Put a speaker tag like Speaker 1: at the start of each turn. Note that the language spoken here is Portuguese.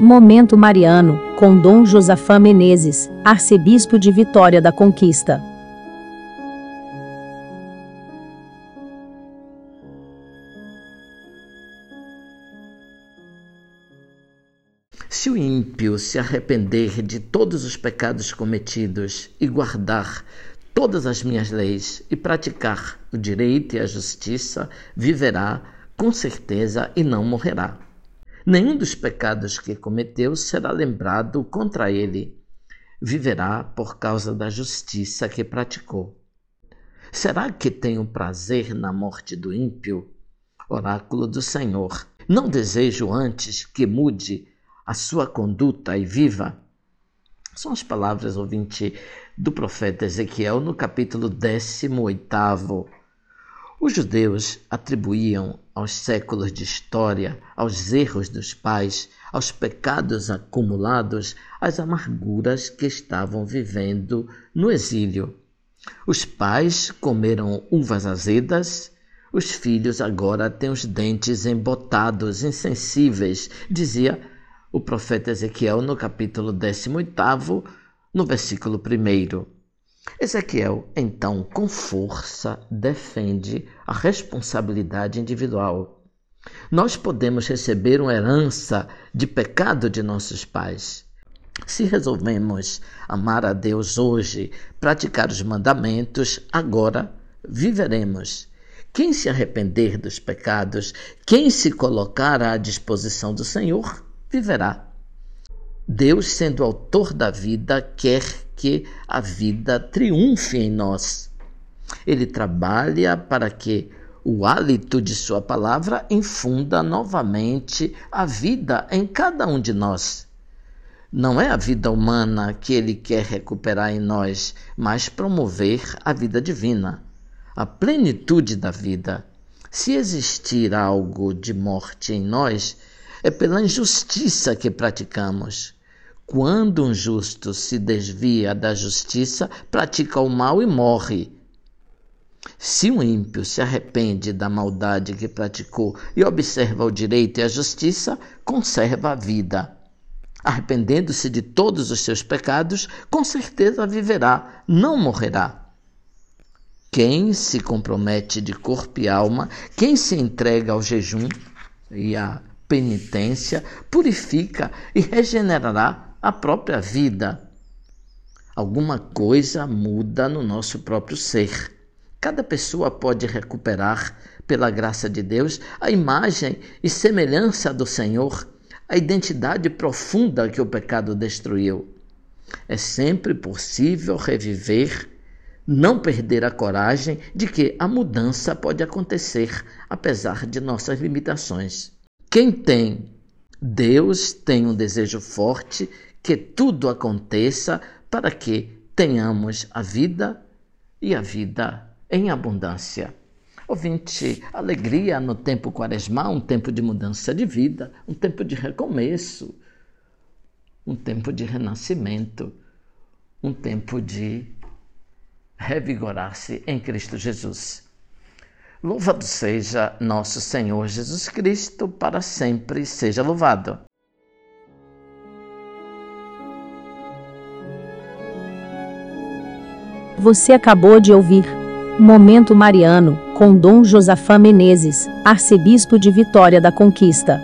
Speaker 1: Momento Mariano, com Dom Josafá Menezes, arcebispo de Vitória da Conquista.
Speaker 2: Se o ímpio se arrepender de todos os pecados cometidos e guardar todas as minhas leis e praticar o direito e a justiça, viverá com certeza e não morrerá. Nenhum dos pecados que cometeu será lembrado contra ele. Viverá por causa da justiça que praticou. Será que tenho prazer na morte do ímpio? Oráculo do Senhor. Não desejo antes que mude a sua conduta e viva? São as palavras, ouvinte, do profeta Ezequiel no capítulo 18 os judeus atribuíam aos séculos de história, aos erros dos pais, aos pecados acumulados, as amarguras que estavam vivendo no exílio. Os pais comeram uvas azedas, os filhos agora têm os dentes embotados, insensíveis, dizia o profeta Ezequiel no capítulo 18, no versículo 1. Ezequiel, então, com força, defende a responsabilidade individual. Nós podemos receber uma herança de pecado de nossos pais. Se resolvemos amar a Deus hoje, praticar os mandamentos, agora viveremos. Quem se arrepender dos pecados, quem se colocar à disposição do Senhor, viverá. Deus, sendo autor da vida, quer que a vida triunfe em nós. Ele trabalha para que o hálito de Sua palavra infunda novamente a vida em cada um de nós. Não é a vida humana que Ele quer recuperar em nós, mas promover a vida divina, a plenitude da vida. Se existir algo de morte em nós, é pela injustiça que praticamos. Quando um justo se desvia da justiça, pratica o mal e morre. Se um ímpio se arrepende da maldade que praticou e observa o direito e a justiça, conserva a vida. Arrependendo-se de todos os seus pecados, com certeza viverá, não morrerá. Quem se compromete de corpo e alma, quem se entrega ao jejum e à penitência, purifica e regenerará a própria vida. Alguma coisa muda no nosso próprio ser. Cada pessoa pode recuperar, pela graça de Deus, a imagem e semelhança do Senhor, a identidade profunda que o pecado destruiu. É sempre possível reviver, não perder a coragem de que a mudança pode acontecer, apesar de nossas limitações. Quem tem Deus tem um desejo forte que tudo aconteça para que tenhamos a vida e a vida em abundância. Ouvinte, alegria no tempo quaresmal, um tempo de mudança de vida, um tempo de recomeço, um tempo de renascimento, um tempo de revigorar-se em Cristo Jesus. Louvado seja nosso Senhor Jesus Cristo, para sempre seja louvado.
Speaker 1: Você acabou de ouvir Momento Mariano, com Dom Josafá Menezes, arcebispo de Vitória da Conquista.